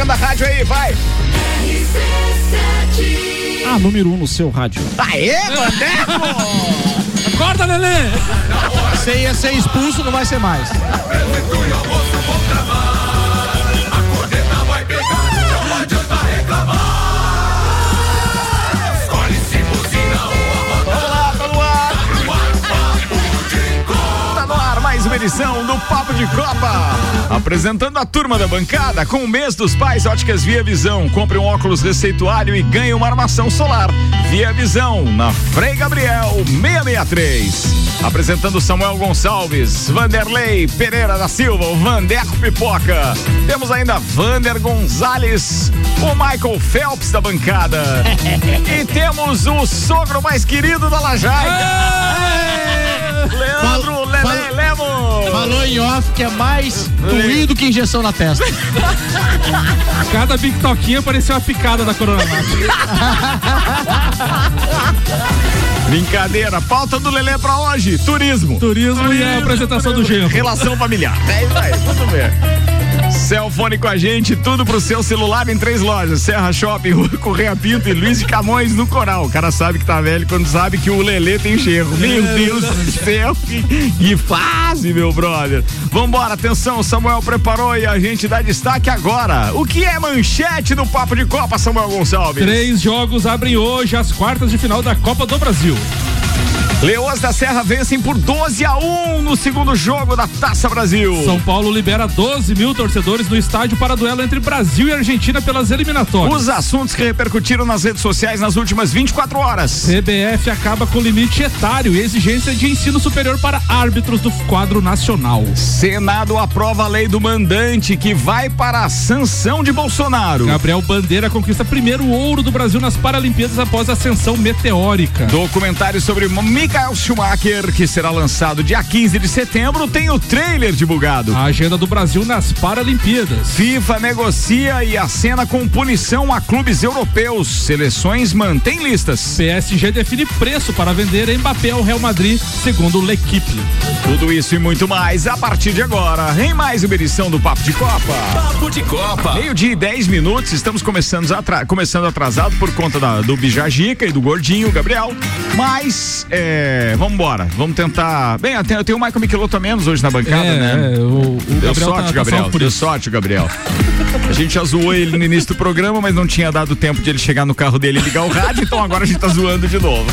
propaganda da rádio aí, vai. A número 1 um no seu rádio. Aê, Vandeco! Acorda, Lelê! Você ia ser expulso, não vai ser mais. Edição do Papo de Copa. Apresentando a turma da bancada com o mês dos pais Óticas Via Visão. Compre um óculos receituário e ganhe uma armação solar. Via Visão, na Frei Gabriel 663. Apresentando Samuel Gonçalves, Vanderlei Pereira da Silva, o Vandeco Pipoca. Temos ainda Vander Gonzalez, o Michael Phelps da bancada. e temos o sogro mais querido da Lajaica. Leandro Fal- Lele fal- Lemos. Falou em off que é mais doído que injeção na testa. Cada bictoquinha parecia uma picada da Coronavac. Brincadeira, pauta do Lelê pra hoje, turismo. Turismo e a apresentação do genro. Relação familiar. É isso aí, tudo bem. Celfone com a gente, tudo pro seu celular em três lojas: Serra Shopping, Rua Correia Pinto e Luiz de Camões no Coral. O cara sabe que tá velho quando sabe que o Lelê tem gerro. Meu Deus do céu, que, que fase, meu brother. Vambora, atenção, Samuel preparou e a gente dá destaque agora. O que é manchete do Papo de Copa, Samuel Gonçalves? Três jogos abrem hoje as quartas de final da Copa do Brasil. Leões da Serra vencem por 12 a 1 no segundo jogo da Taça Brasil. São Paulo libera 12 mil torcedores no estádio para duelo entre Brasil e Argentina pelas eliminatórias. Os assuntos que repercutiram nas redes sociais nas últimas 24 horas. CBF acaba com limite etário e exigência de ensino superior para árbitros do quadro nacional. Senado aprova a lei do mandante que vai para a sanção de Bolsonaro. Gabriel Bandeira conquista primeiro ouro do Brasil nas Paralimpíadas após ascensão meteórica. Documentário sobre Michael Schumacher, que será lançado dia 15 de setembro, tem o trailer divulgado. A agenda do Brasil nas Paralimpíadas. FIFA negocia e acena com punição a clubes europeus. Seleções mantêm listas. PSG define preço para vender Mbappé ao Real Madrid, segundo L'Equipe. Tudo isso e muito mais a partir de agora, em mais uma edição do Papo de Copa. Papo de Copa. Meio-dia e 10 minutos, estamos começando, atra- começando atrasado por conta da- do Bijagica e do Gordinho, Gabriel. Mas, é, vamos embora, vamos tentar. Bem, até eu tenho o Michael Michelotto a menos hoje na bancada, né? é, o, o Deu Gabriel sorte, tá- tá Gabriel. por Deu isso. sorte, Gabriel. A gente já zoou ele no início do programa, mas não tinha dado tempo de ele chegar no carro dele e ligar o rádio, então agora a gente tá zoando de novo.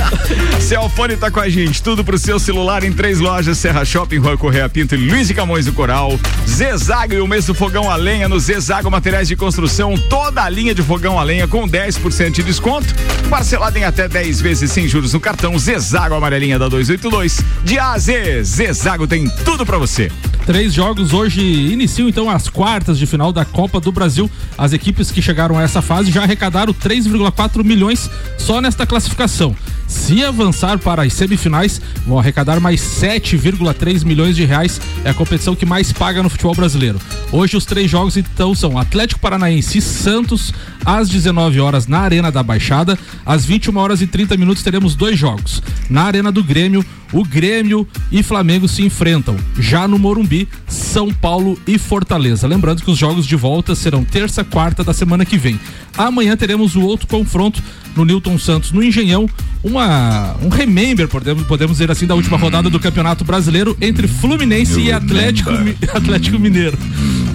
Celfone tá com a gente, tudo pro seu celular em três lojas: Serra Shopping, Rua Correia Pinto e Luiz de Camões do Coral. Zezago e o mês do fogão a lenha no Zezago Materiais de Construção, toda a linha de fogão a lenha com 10% de desconto, parcelado em até 10 vezes sem juros no cartão Zezago Amarelinha da 282. De A a Z, Zezago tem tudo pra você. Três jogos hoje iniciam então as quartas de final da Copa do Brasil. As equipes que chegaram a essa fase já arrecadaram 3,4 milhões só nesta classificação. Se avançar para as semifinais, vão arrecadar mais 7,3 milhões de reais. É a competição que mais paga no futebol brasileiro. Hoje os três jogos então são Atlético Paranaense e Santos às 19 horas na Arena da Baixada. Às 21 horas e 30 minutos teremos dois jogos. Na Arena do Grêmio, o Grêmio e Flamengo se enfrentam. Já no Morumbi, São Paulo e Fortaleza. Lembrando que os jogos de volta serão terça, quarta da semana que vem. Amanhã teremos o outro confronto no Newton Santos, no Engenhão. Uma, um remember, podemos, podemos dizer assim, da última rodada do Campeonato Brasileiro entre Fluminense e Atlético, Mi- Atlético Mineiro.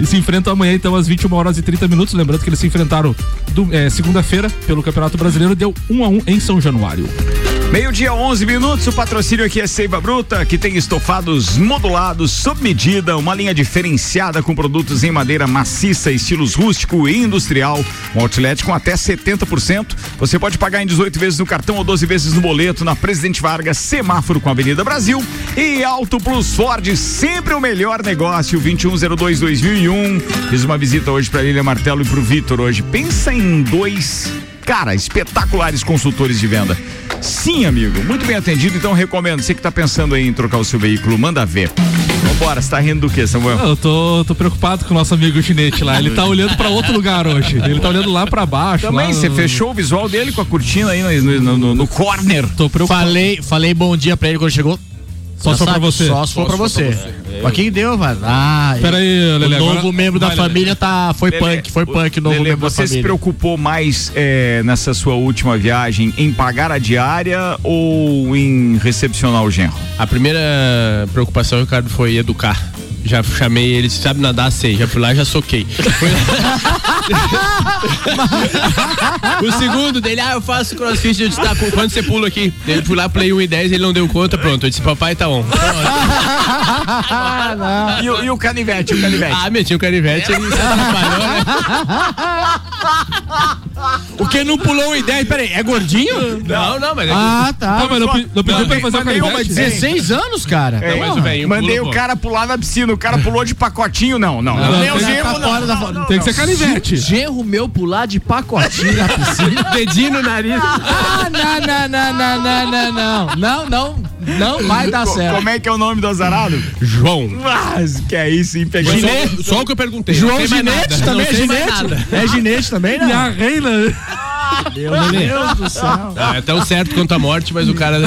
E se enfrentam amanhã, então, às 21 horas e 30 minutos. Lembrando que eles se enfrentaram eh, segunda-feira pelo Campeonato Brasileiro, deu 1 a 1 em São Januário. Meio-dia, 11 minutos. O patrocínio aqui é Seiva Bruta, que tem estofados modulados, sob medida, uma linha diferenciada com produtos em madeira maciça, estilos rústico e industrial. Um outlet com até 70%. Você pode pagar em 18 vezes no cartão ou 12 vezes no boleto na Presidente Vargas, semáforo com a Avenida Brasil. E Auto Plus Ford, sempre o melhor negócio. 2102-2001. Fiz uma visita hoje para Lilia Martelo e pro Vitor hoje. Pensa em dois Cara, espetaculares consultores de venda. Sim, amigo, muito bem atendido, então recomendo. Você que tá pensando aí em trocar o seu veículo, manda ver. Vambora, você tá rindo do que, Samuel? Eu tô, tô preocupado com o nosso amigo chinete lá. Ele tá olhando pra outro lugar hoje. Ele tá olhando lá pra baixo. Também, você no- fechou o visual dele com a cortina aí no, no, no- no corner. Tô preocupado. Falei, falei bom dia pra ele quando chegou. Só se for pra você. Só se for pra você. Pra quem deu, vai. Ah, Pera aí, Lele. o novo agora- membro da vai, Lele. família tá, foi Lelê, punk, foi o- punk, novo Lelê, membro da você se família. preocupou mais é, nessa sua última viagem em pagar a diária ou em recepcionar o genro? A primeira preocupação, Ricardo, foi educar. Já chamei ele, sabe nadar, sei. Já fui lá já soquei. O segundo dele, ah, eu faço crossfit. Eu disse, tá, qu- quando você pula aqui? Ele fui lá, play 1 e 10, ele não deu conta, pronto. Eu disse, papai tá on. E, o- e o canivete, o canivete? Ah, meti o canivete, ele se atrapalhou, né? O que não pulou uma ideia, peraí, é gordinho? Não, não, mas é Ah, tá. Ah, mas não, não pediu pra ele fazer o canivete? 16 anos, cara. É, mas o velhinho Mandei pulou, o cara pular na piscina, o cara pulou de pacotinho, não, não. Não, Nem o não, não, não, Tem que não. ser canivete. Genro meu pular de pacotinho na piscina. dedinho no nariz. Ah, não, não, não, não, não, não, não. Não, não, não vai dar certo. Como é que é o nome do azarado? João. Mas que é isso, hein? Peguei. Só, só o que eu perguntei. João Ginete também é ginete? É ginete também, E não? a reina. Meu Deus do céu. Ah, é tão certo quanto a morte, mas o cara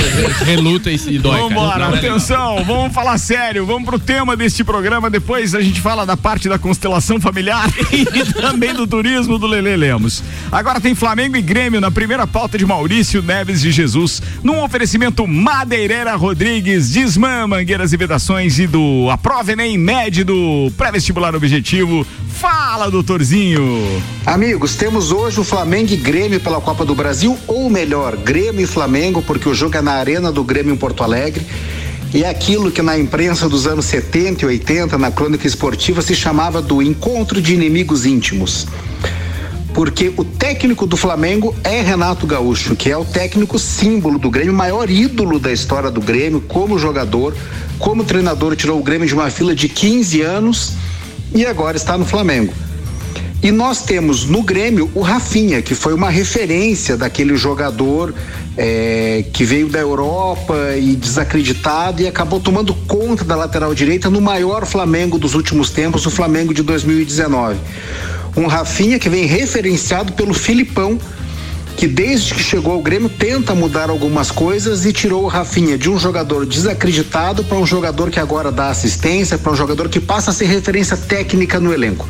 reluta e se dói. cara. Vambora, Não legal. atenção, vamos falar sério, vamos pro tema deste programa, depois a gente fala da parte da constelação familiar e também do turismo do Lele Lemos. Agora tem Flamengo e Grêmio na primeira pauta de Maurício Neves de Jesus, num oferecimento Madeireira Rodrigues, Desmã, Mangueiras e Vedações e do Aprova Enem Med do Pré-Vestibular Objetivo. Fala, doutorzinho! Amigos, temos hoje o Flamengo e Grêmio pela Copa do Brasil, ou melhor, Grêmio e Flamengo, porque o jogo é na Arena do Grêmio em Porto Alegre. E é aquilo que na imprensa dos anos 70 e 80, na crônica esportiva, se chamava do encontro de inimigos íntimos. Porque o técnico do Flamengo é Renato Gaúcho, que é o técnico símbolo do Grêmio, maior ídolo da história do Grêmio, como jogador, como treinador, tirou o Grêmio de uma fila de 15 anos e agora está no Flamengo. E nós temos no Grêmio o Rafinha, que foi uma referência daquele jogador eh, que veio da Europa e desacreditado e acabou tomando conta da lateral direita no maior Flamengo dos últimos tempos, o Flamengo de 2019. Um Rafinha que vem referenciado pelo Filipão, que desde que chegou ao Grêmio tenta mudar algumas coisas e tirou o Rafinha de um jogador desacreditado para um jogador que agora dá assistência, para um jogador que passa a ser referência técnica no elenco.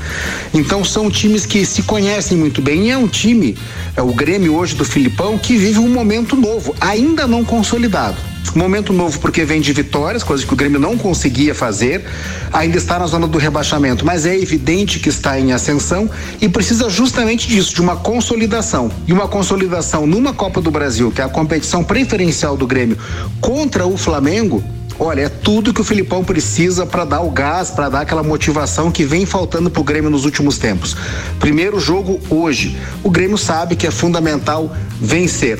Então são times que se conhecem muito bem e é um time, é o Grêmio hoje do Filipão, que vive um momento novo, ainda não consolidado. Momento novo porque vem de vitórias, coisa que o Grêmio não conseguia fazer, ainda está na zona do rebaixamento, mas é evidente que está em ascensão e precisa justamente disso, de uma consolidação. E uma consolidação numa Copa do Brasil, que é a competição preferencial do Grêmio, contra o Flamengo, Olha, é tudo que o Filipão precisa para dar o gás, para dar aquela motivação que vem faltando pro Grêmio nos últimos tempos. Primeiro jogo hoje. O Grêmio sabe que é fundamental vencer.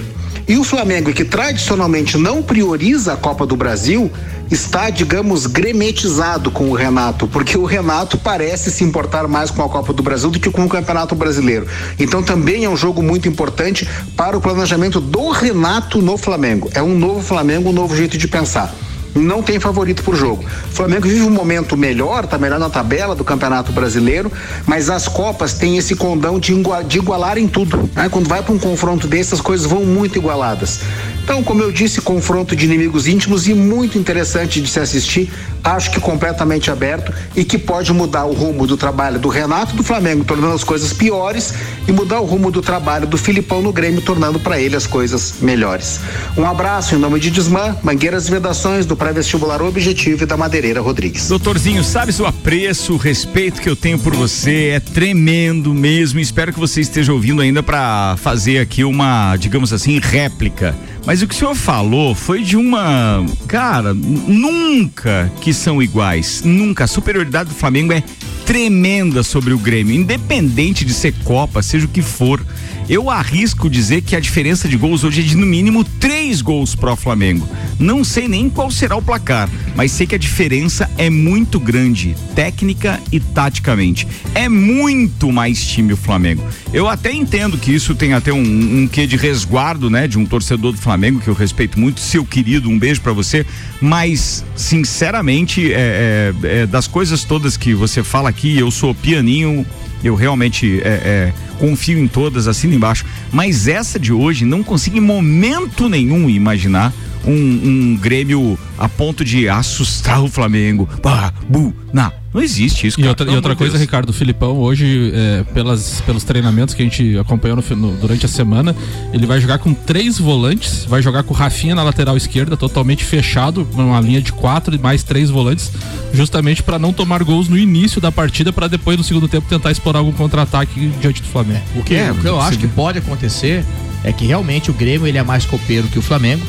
E o Flamengo, que tradicionalmente não prioriza a Copa do Brasil, está, digamos, gremetizado com o Renato, porque o Renato parece se importar mais com a Copa do Brasil do que com o Campeonato Brasileiro. Então também é um jogo muito importante para o planejamento do Renato no Flamengo. É um novo Flamengo, um novo jeito de pensar não tem favorito por jogo. O Flamengo vive um momento melhor, tá melhor na tabela do Campeonato Brasileiro, mas as Copas têm esse condão de, igua- de igualar em tudo. né? Quando vai para um confronto desses, as coisas vão muito igualadas. Então, como eu disse, confronto de inimigos íntimos e muito interessante de se assistir, acho que completamente aberto e que pode mudar o rumo do trabalho do Renato do Flamengo, tornando as coisas piores, e mudar o rumo do trabalho do Filipão no Grêmio, tornando para ele as coisas melhores. Um abraço em nome de Desmã, Mangueiras e Vedações, do pré-vestibular Objetivo e da Madeireira Rodrigues. Doutorzinho, sabes o apreço, o respeito que eu tenho por você é tremendo mesmo. Espero que você esteja ouvindo ainda para fazer aqui uma, digamos assim, réplica. Mas o que o senhor falou foi de uma, cara, nunca que são iguais. Nunca. A superioridade do Flamengo é tremenda sobre o Grêmio, independente de ser Copa, seja o que for. Eu arrisco dizer que a diferença de gols hoje é de no mínimo três gols pro Flamengo. Não sei nem qual será o placar, mas sei que a diferença é muito grande, técnica e taticamente. É muito mais time o Flamengo. Eu até entendo que isso tem até um, um quê de resguardo, né, de um torcedor do Flamengo que eu respeito muito, seu querido, um beijo pra você. Mas sinceramente, é, é, é, das coisas todas que você fala aqui, eu sou pianinho eu realmente é, é, confio em todas, assino embaixo. Mas essa de hoje, não consigo em momento nenhum imaginar um, um Grêmio a ponto de assustar o Flamengo. Bah, bu, na. Não existe isso. E cara, outra, pelo e outra amor de coisa, Deus. Ricardo, o Filipão hoje, é, pelas, pelos treinamentos que a gente acompanhou no no- durante a semana, ele vai jogar com três volantes, vai jogar com o Rafinha na lateral esquerda, totalmente fechado, numa linha de quatro e mais três volantes, justamente para não tomar gols no início da partida, para depois no segundo tempo tentar explorar algum contra-ataque diante do Flamengo. O que, É, o que eu acho que pode acontecer é que realmente o Grêmio ele é mais copeiro que o Flamengo.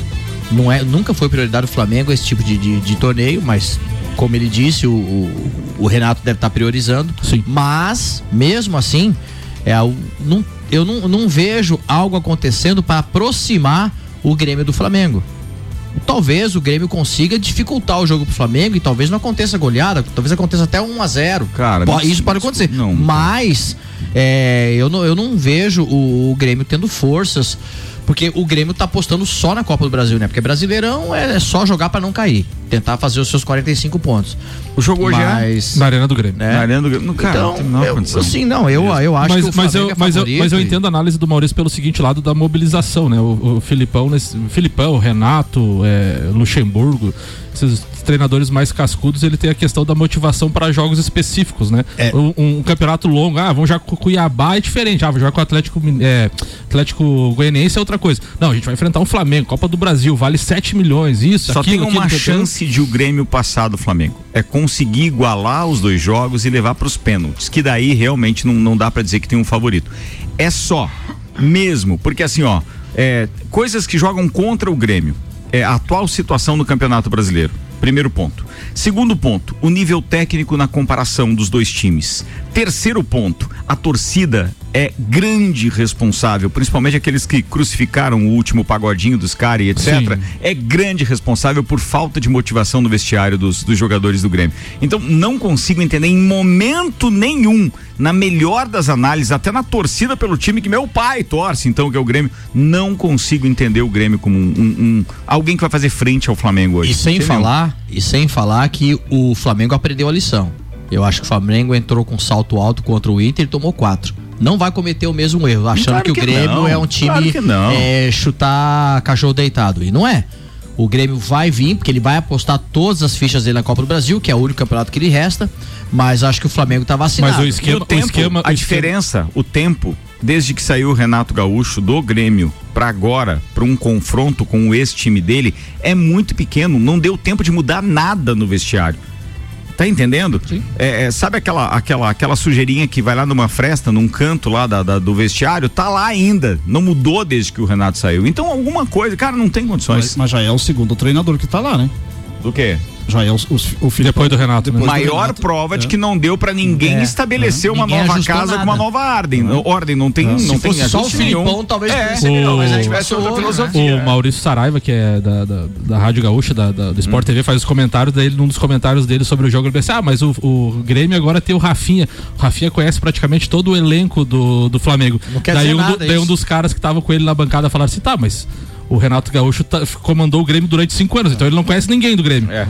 Não é, nunca foi prioridade do Flamengo esse tipo de, de, de torneio, mas como ele disse, o, o, o Renato deve estar priorizando. Sim. Mas, mesmo assim, é, não- eu não, não vejo algo acontecendo para aproximar o Grêmio do Flamengo. Talvez o Grêmio consiga dificultar o jogo pro Flamengo e talvez não aconteça goleada, talvez aconteça até 1 a 0 Cara, não- isso pode acontecer. não. Mas é, eu, não, eu não vejo o, o Grêmio tendo forças, porque o Grêmio tá apostando só na Copa do Brasil, né? Porque Brasileirão é, só jogar para não cair, tentar fazer os seus 45 pontos. O jogo hoje é. Mas, Na Arena do Grêmio. né? Na Arena do Grêmio. Não, Cara, não então, menor eu, condição. assim, não, eu, eu acho mas, que o mas, eu, é mas, eu, mas eu entendo a análise do Maurício pelo seguinte lado da mobilização, né? O, o Filipão, nesse, Filipão, Renato, é, Luxemburgo, esses treinadores mais cascudos, ele tem a questão da motivação para jogos específicos, né? É. Um, um campeonato longo, ah, vamos jogar com o Cuiabá é diferente, ah, vamos jogar com o Atlético, é, Atlético Goianiense é outra coisa. Não, a gente vai enfrentar um Flamengo, Copa do Brasil, vale 7 milhões, isso, Só aquilo, tem uma aquilo, chance de o Grêmio passar do Flamengo. É conseguir igualar os dois jogos e levar para os pênaltis. Que daí realmente não, não dá para dizer que tem um favorito. É só, mesmo, porque assim, ó, é, coisas que jogam contra o Grêmio. É a atual situação no Campeonato Brasileiro. Primeiro ponto. Segundo ponto, o nível técnico na comparação dos dois times. Terceiro ponto, a torcida é grande responsável, principalmente aqueles que crucificaram o último pagodinho dos caras e etc. Sim. É grande responsável por falta de motivação no vestiário dos, dos jogadores do Grêmio. Então, não consigo entender em momento nenhum, na melhor das análises, até na torcida pelo time que meu pai torce, então, que é o Grêmio, não consigo entender o Grêmio como um, um- um- alguém que vai fazer frente ao Flamengo hoje. E sem falar, e sem falar que o Flamengo aprendeu a lição. Eu acho que o Flamengo entrou com salto alto contra o Inter e tomou quatro. Não vai cometer o mesmo erro, achando Claro que o que Grêmio não, é um time claro que não. é, chutar cachorro deitado. E não é. O Grêmio vai vir, porque ele vai apostar todas as fichas dele na Copa do Brasil, que é o único campeonato que lhe resta. Mas acho que o Flamengo tá vacinado. Mas o esquema, o tempo, esquema, a o esquema- diferença, o tempo, desde que saiu o Renato Gaúcho do Grêmio pra agora, pra um confronto com o ex-time dele, é muito pequeno. Não deu tempo de mudar nada no vestiário. Tá entendendo? Sim. É, é, sabe aquela, aquela, aquela sujeirinha que vai lá numa fresta, num canto lá da, da- do vestiário? Tá lá ainda. Não mudou desde que o Renato saiu. Então, alguma coisa, cara, não tem condições. Mas, mas já é o segundo treinador que tá lá, né? Do quê? Já é o, o, o Filipão. Depois do Renato, né? Depois do Maior Renato. prova de É. que não deu pra ninguém É. estabelecer uma Ninguém nova casa com uma nada. nova ordem. Ordem não tem, Se não tem fosse só o Filipão, nenhum. talvez é, melhor, mas tivesse outra né? filosofia. O Maurício Saraiva, que é da, da, da Rádio Gaúcha, da, da- do Sport TV, faz os comentários dele, num dos comentários dele sobre o jogo, ele pensa, ah, mas o, o Grêmio agora tem o Rafinha. O Rafinha conhece praticamente todo o elenco do, do Flamengo. Não quer daí dizer um, do- nada daí um dos caras que tava com ele na bancada falaram assim, tá, mas o Renato Gaúcho tá- comandou o Grêmio durante cinco anos, então ele não conhece ninguém do Grêmio. É,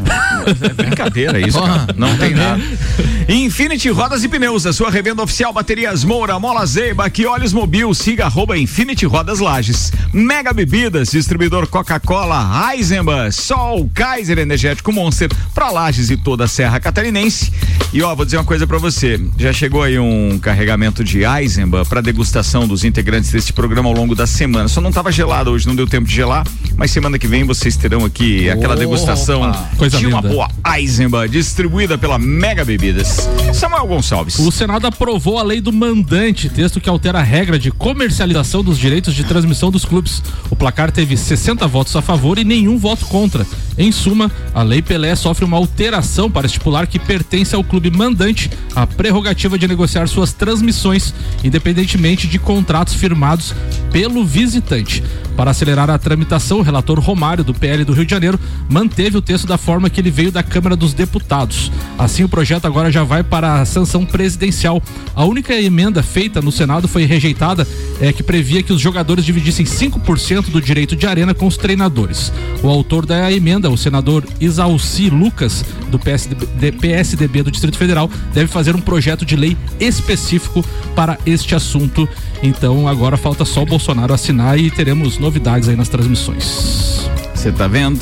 é brincadeira isso, cara. Não tem nada. Infinity Rodas e Pneus, a sua revenda oficial, baterias Moura, Mola Zeiba, que olhos mobil, siga arroba Infinity Rodas Lages. Mega Bebidas, distribuidor Coca-Cola, Eisenbahn, Sol, Kaiser Energético Monster, pra Lages e toda a Serra Catarinense. E ó, vou dizer uma coisa pra você, já chegou aí um carregamento de Eisenbahn pra degustação dos integrantes deste programa ao longo da semana. Só não tava gelado hoje, não deu tempo de gelar, mas semana que vem vocês terão aqui aquela Opa! degustação Coisa de uma linda. boa Eisenbahn, distribuída pela Mega Bebidas. Samuel Gonçalves. O Senado aprovou a lei do mandante, texto que altera a regra de comercialização dos direitos de transmissão dos clubes. O placar teve 60 votos a favor e nenhum voto contra. Em suma, a Lei Pelé sofre uma alteração para estipular que pertence ao clube mandante a prerrogativa de negociar suas transmissões, independentemente de contratos firmados pelo visitante. Para acelerar a tramitação, o relator Romário, do PL do Rio de Janeiro, manteve o texto da forma que ele veio da Câmara dos Deputados. Assim, o projeto agora já vai para a sanção presidencial. A única emenda feita no Senado foi rejeitada, é, que previa que os jogadores dividissem 5% do direito de arena com os treinadores. O autor da emenda, o senador Isalci Lucas, do PSDB, PSDB do Distrito Federal, deve fazer um projeto de lei específico para este assunto. Então, agora falta só o Bolsonaro assinar e teremos novidades aí nas transmissões. Você tá vendo?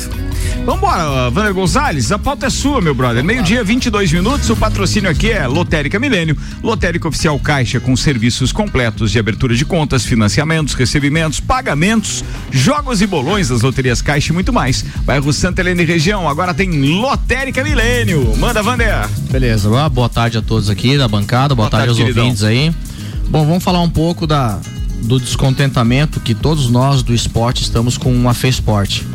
Vambora, Vander Gonzalez, a pauta é sua, meu brother. Meio-dia, 22 minutos. O patrocínio aqui é Lotérica Milênio, Lotérica Oficial Caixa, com serviços completos de abertura de contas, financiamentos, recebimentos, pagamentos, jogos e bolões das loterias Caixa e muito mais. Bairro Santa Helena e região, agora tem Lotérica Milênio. Manda, Vander. Beleza, boa- boa tarde a todos aqui da bancada, boa, Boa tarde, tarde, aos queridão. ouvintes aí. Bom, vamos falar um pouco da, do descontentamento que todos nós do esporte estamos com a FESPORT.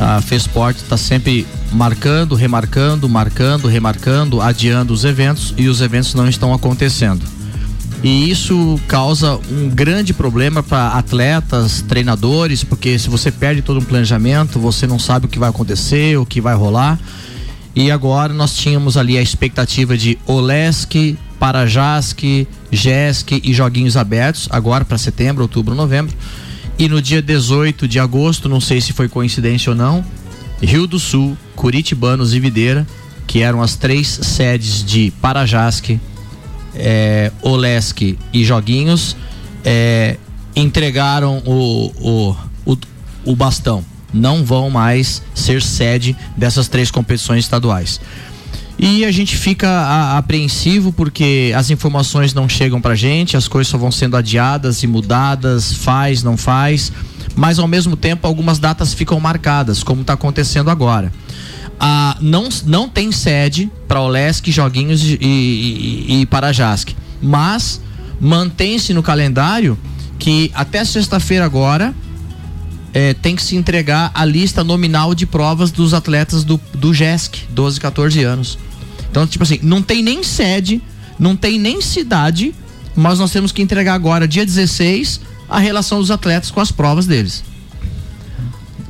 A FESPORT está sempre marcando, remarcando, marcando, remarcando, adiando os eventos e os eventos não estão acontecendo. E isso causa um grande problema para atletas, treinadores, porque se você perde todo um planejamento, você não sabe o que vai acontecer, o que vai rolar. E agora nós tínhamos ali a expectativa de Olesk, Parajask, Jesk e joguinhos abertos, agora para setembro, outubro, novembro. E no dia 18 de agosto, não sei se foi coincidência ou não, Rio do Sul, Curitibanos e Videira, que eram as três sedes de Parajask, é, e Joguinhos é, entregaram o, o, o, o bastão. Não vão mais ser sede dessas três competições estaduais. E a gente fica a- apreensivo porque as informações não chegam pra gente, as coisas só vão sendo adiadas e mudadas, faz, não faz, mas ao mesmo tempo algumas datas ficam marcadas, como está acontecendo agora. Ah, não, não tem sede para Olesk, Joguinhos e, e, e Parajask, mas mantém-se no calendário que até sexta-feira agora é, tem que se entregar a lista nominal de provas dos atletas do, do GESC, 12, 14 anos. Então, tipo assim, não tem nem sede, não tem nem cidade, mas nós temos que entregar agora, dia 16, a relação dos atletas com as provas deles.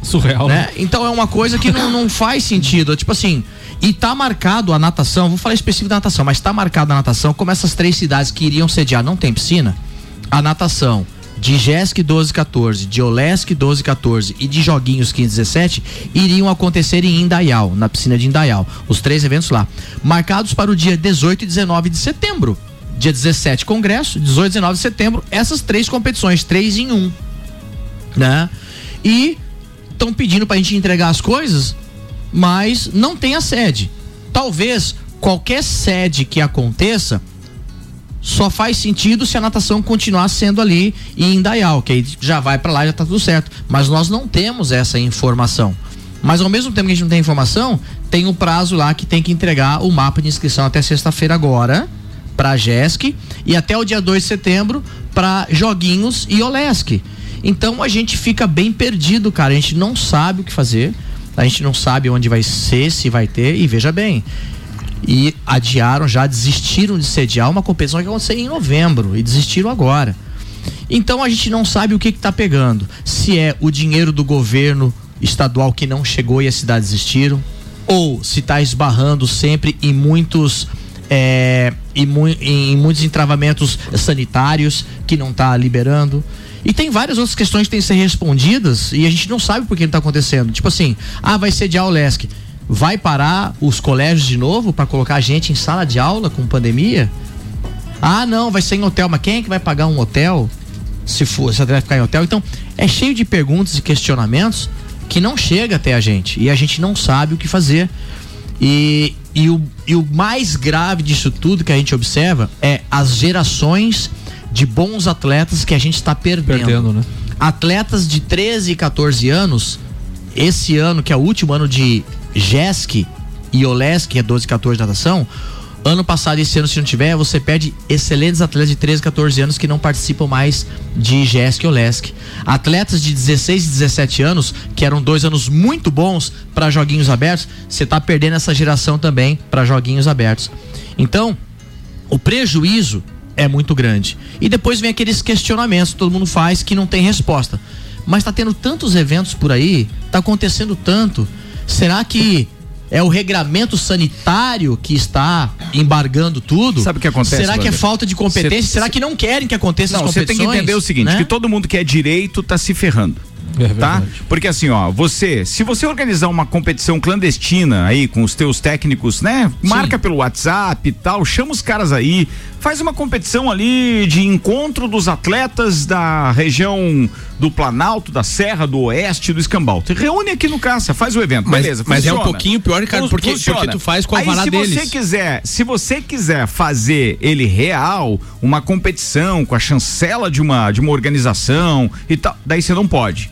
Surreal, né? Né? Então é uma coisa que não, não faz sentido. Tipo assim, e tá marcado a natação, vou falar específico da natação, mas tá marcado a natação, como essas três cidades que iriam sediar não tem piscina, a natação de Jesc 12 14, de Olesk 12 14 e de Joguinhos 15 17 iriam acontecer em Indaial, na piscina de Indaial. Os três eventos lá. Marcados para o dia 18 e 19 de setembro. Dia 17, congresso, 18 e 19 de setembro, essas três competições, três em um. Né? E estão pedindo pra gente entregar as coisas, mas não tem a sede. Talvez qualquer sede que aconteça só faz sentido se a natação continuar sendo ali em Indaial, que aí já vai pra lá já tá tudo certo. Mas nós não temos essa informação. Mas ao mesmo tempo que a gente não tem informação, tem um prazo lá que tem que entregar o mapa de inscrição até sexta-feira agora para JESC e até o dia 2 de setembro para Joguinhos e Olesk. Então a gente fica bem perdido, cara. A gente não sabe o que fazer. A gente não sabe onde vai ser, se vai ter. E veja bem, e adiaram, já desistiram de sediar uma competição que ia acontecer em novembro e desistiram agora. Então a gente não sabe o que está pegando. Se é o dinheiro do governo estadual que não chegou e as cidades desistiram, ou se está esbarrando sempre em muitos é, em, em muitos entravamentos sanitários que não está liberando. E tem várias outras questões que têm que ser respondidas e a gente não sabe por que está acontecendo. Tipo assim, ah, vai sediar o LESC. Vai parar os colégios de novo para colocar a gente em sala de aula com pandemia? Ah, não, vai ser em hotel, mas quem é que vai pagar um hotel? Se for, se vai ficar em hotel. Então, é cheio de perguntas e questionamentos que não chega até a gente e a gente não sabe o que fazer. E, e, o, e o mais grave disso tudo que a gente observa é as gerações de bons atletas que a gente está perdendo. Perdendo, né? Atletas de 13 e 14 anos, esse ano, que é o último ano de JESC e OLESC, que é 12 e 14 de natação, ano passado e esse ano, se não tiver, você perde excelentes atletas de 13 e 14 anos que não participam mais de JESC e OLESC. Atletas de 16 e 17 anos, que eram dois anos muito bons para joguinhos abertos, você está perdendo essa geração também para joguinhos abertos. Então, o prejuízo é muito grande. E depois vem aqueles questionamentos que todo mundo faz que não tem resposta. Mas tá tendo tantos eventos por aí, tá acontecendo tanto. Será que é o regramento sanitário que está embargando tudo? Sabe o que acontece, Será que é falta de competência? Cê- Será que não querem que aconteça Não, as você competições? tem que entender o seguinte, né? que todo mundo que é direito tá se ferrando. É tá? Porque assim, ó, você, se você organizar uma competição clandestina aí com os teus técnicos, né? Marca pelo WhatsApp e tal, chama os caras aí, Faz uma competição ali de encontro dos atletas da região do Planalto, da Serra, do Oeste, do Escambau. Te reúne aqui no Caça, faz o evento, Mas- beleza. mas é um pouquinho pior, Ricardo, porque- funciona. porque tu faz com o Aí, alvará se você deles. quiser, se você quiser fazer ele real, uma competição com a chancela de uma de uma organização e tal, daí você não pode.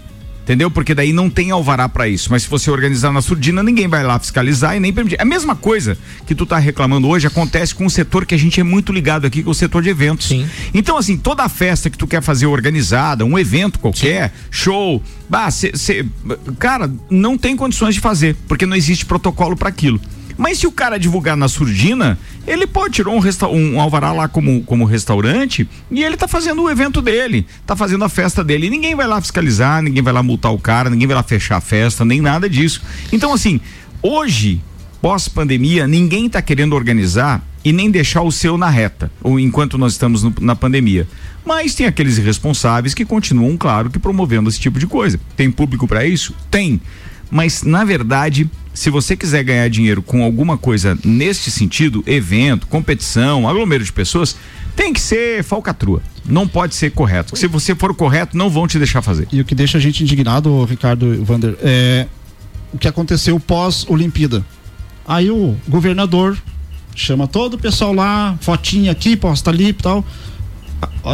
Entendeu? Porque daí não tem alvará pra isso. Mas se você organizar na surdina, ninguém vai lá fiscalizar e nem permitir. A mesma coisa que tu tá reclamando hoje acontece com um setor que a gente é muito ligado aqui, que é o setor de eventos. Sim. Então, assim, toda a festa que tu quer fazer organizada, um evento qualquer, show, bah, cê- cê- cara, não tem condições de fazer, porque não existe protocolo para aquilo. Mas se o cara divulgar na surdina, ele pode tirar um, um alvará lá como, como restaurante e ele tá fazendo o evento dele, tá fazendo a festa dele. E ninguém vai lá fiscalizar, ninguém vai lá multar o cara, ninguém vai lá fechar a festa, nem nada disso. Então, assim, hoje, pós-pandemia, ninguém tá querendo organizar e nem deixar o seu na reta, ou enquanto nós estamos no- na pandemia. Mas tem aqueles irresponsáveis que continuam, claro, que promovendo esse tipo de coisa. Tem público para isso? Tem. Mas, na verdade, se você quiser ganhar dinheiro com alguma coisa neste sentido, evento, competição, aglomero de pessoas, tem que ser falcatrua. Não pode ser correto. Se você for correto, não vão te deixar fazer. E o que deixa a gente indignado, Ricardo Vander, é o que aconteceu pós-Olimpíada. Aí o governador chama todo o pessoal lá, fotinha aqui, posta ali e tal.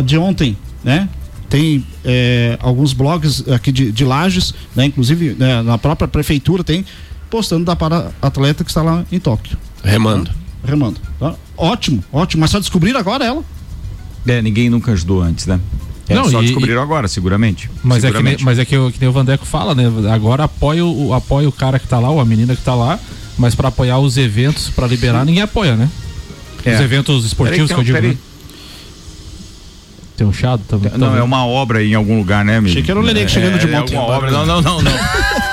De ontem, né? Tem é, alguns blogs aqui de, de Lages, né? Inclusive né, na própria prefeitura tem, postando da para-atleta que está lá em Tóquio, Remando. remando. tá? Ótimo, ótimo, mas só descobriram agora ela. É, ninguém nunca ajudou antes, né? É, Não, só e- descobriram agora, seguramente. Mas é, que nem, Seguramente. mas é que, o- que nem o Vandeco fala, né? Agora apoia o, apoia o cara que tá lá, ou a menina que tá lá, mas pra apoiar os eventos, pra liberar, ninguém apoia, né? É. Os eventos esportivos Peraí que eu tem um- digo. peraí. né? Tem um chado também. Não, é uma obra em algum lugar, né, amigo? Achei que era o Lelê chegando de é, moto. É obra. Não, não, não, não.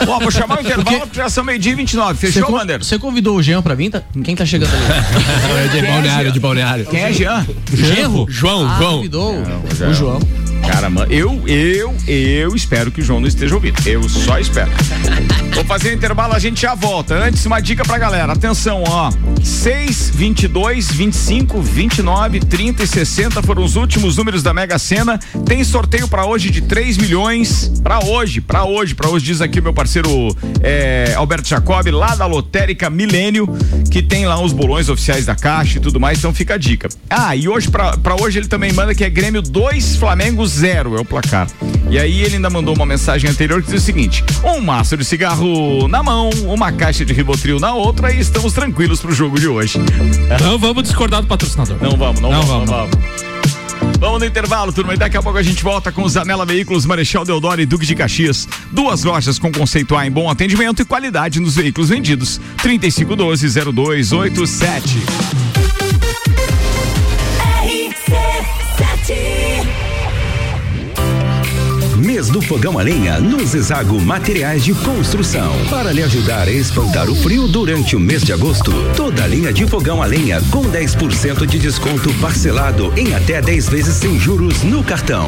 Ó, vou chamar o intervalo, porque já são meio-dia e 29. Você Fechou, Bandeira? Você convidou o Jean pra vir? Tá? Quem tá chegando ali? É de balneário, de balneário. Quem é Jean? Genro? João, Ah, João. convidou o João. Cara, mano, eu, eu, eu espero que o João não esteja ouvindo. Eu só espero. Vou fazer o intervalo, a gente já volta. Antes, uma dica pra galera. Atenção, ó. 6, 22, 25, 29, 30 e 60 foram os últimos números da Mega Sena. Tem sorteio pra hoje de 3 milhões. Pra hoje, pra hoje, pra hoje, diz aqui o meu parceiro é, Alberto Jacob, lá da Lotérica Milênio, que tem lá os bolões oficiais da Caixa e tudo mais. Então fica a dica. Ah, e hoje, pra, pra hoje, ele também manda que é Grêmio 2, Flamengo 0 é o placar. E aí ele ainda mandou uma mensagem anterior que diz o seguinte: um maço de cigarro na mão, uma caixa de Rivotril na outra e estamos tranquilos pro jogo de hoje. Não vamos discordar do patrocinador. Não vamos, não, Não vamos, vamos, não vamos. Vamos no intervalo, turma, e daqui a pouco a gente volta com os Anela Veículos, Marechal Deodoro e Duque de Caxias. Duas lojas com conceito A em bom atendimento e qualidade nos veículos vendidos. 3512-0287. Mês do Fogão a Lenha no Zezago Materiais de Construção. Para lhe ajudar a espantar o frio durante o mês de agosto, toda a linha de fogão a lenha com 10% de desconto parcelado em até 10 vezes sem juros no cartão.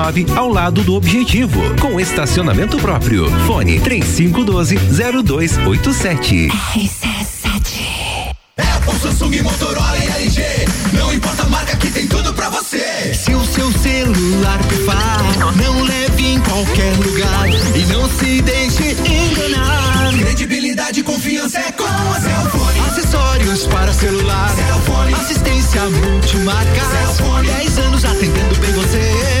ao lado do Objetivo. Com estacionamento próprio. Fone 3512 0287. Apple, Samsung, Motorola e LG. Não importa a marca que tem tudo pra você. Se o seu celular pifar, não leve em qualquer lugar e não se deixe enganar. Credibilidade e confiança é com a Cellfone. Acessórios para celular. Cellfone. Assistência multimarca. Cellfone. 10 anos atendendo bem você.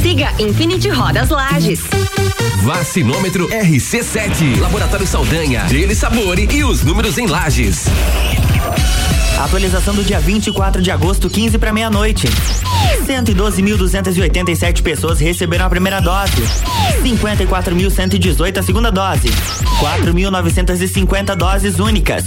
Siga Infinity Rodas Lages. Vacinômetro RC7. Laboratório Saldanha. Gele Sabore e os números em lajes. Atualização do dia 24 de agosto, 15 para meia-noite. 112.287 pessoas receberam a primeira dose. 54.118 a segunda dose. 4.950 doses únicas.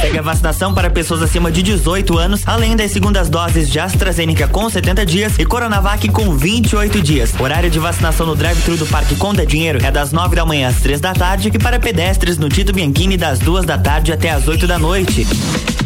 Segue a vacinação para pessoas acima de 18 anos, além das segundas doses de AstraZeneca com 70 dias e Coronavac com 28 dias. Horário de vacinação no drive-thru do Parque Conta Dinheiro é das 9 da manhã às 3 da tarde e para pedestres no Tito Bianchini das 2 da tarde até às 8 da noite.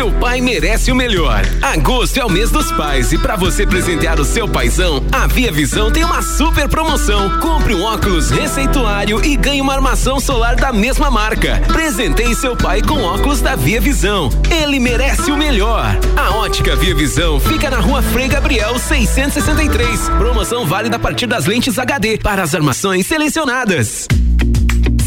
Seu Pai Merece o Melhor. Agosto é o mês dos pais e para você presentear o seu paizão, a Via Visão tem uma super promoção. Compre um óculos receituário e ganhe uma armação solar da mesma marca. Presenteie seu pai com óculos da Via Visão. Ele merece o melhor. A ótica Via Visão fica na rua Frei Gabriel 663. Promoção válida a partir das lentes HD para as armações selecionadas.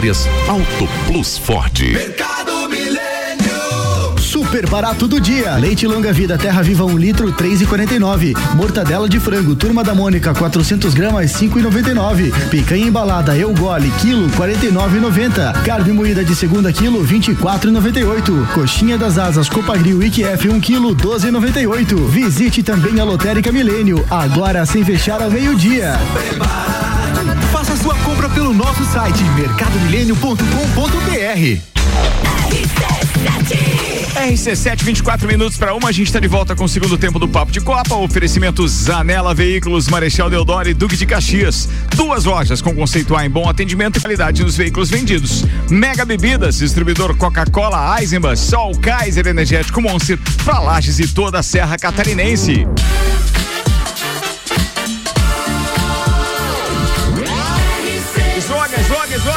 Auto Plus Ford. Mercado Milênio. Super barato do dia. Leite longa vida Terra Viva 1 um litro 3,49. Mortadela de frango Turma da Mônica 400 gramas 5,99. Picanha embalada Eu Gole quilo 49,90. Carne moída de segunda quilo 24,98. Coxinha das Asas Copagril IQF 1 um quilo 12,98. Visite também a Lotérica Milênio agora sem fechar ao meio dia. Sua compra pelo nosso site mercadomilênio.com.br. RC7, 24 minutos para uma. A gente está de volta com o segundo tempo do Papo de Copa. Oferecimento Zanela Veículos, Marechal Deodoro e Duque de Caxias. Duas lojas com conceito A em bom atendimento e qualidade nos veículos vendidos. Mega Bebidas, distribuidor Coca-Cola, Eisenbahn, Sol, Kaiser Energético Monster, para Lages e toda a Serra Catarinense.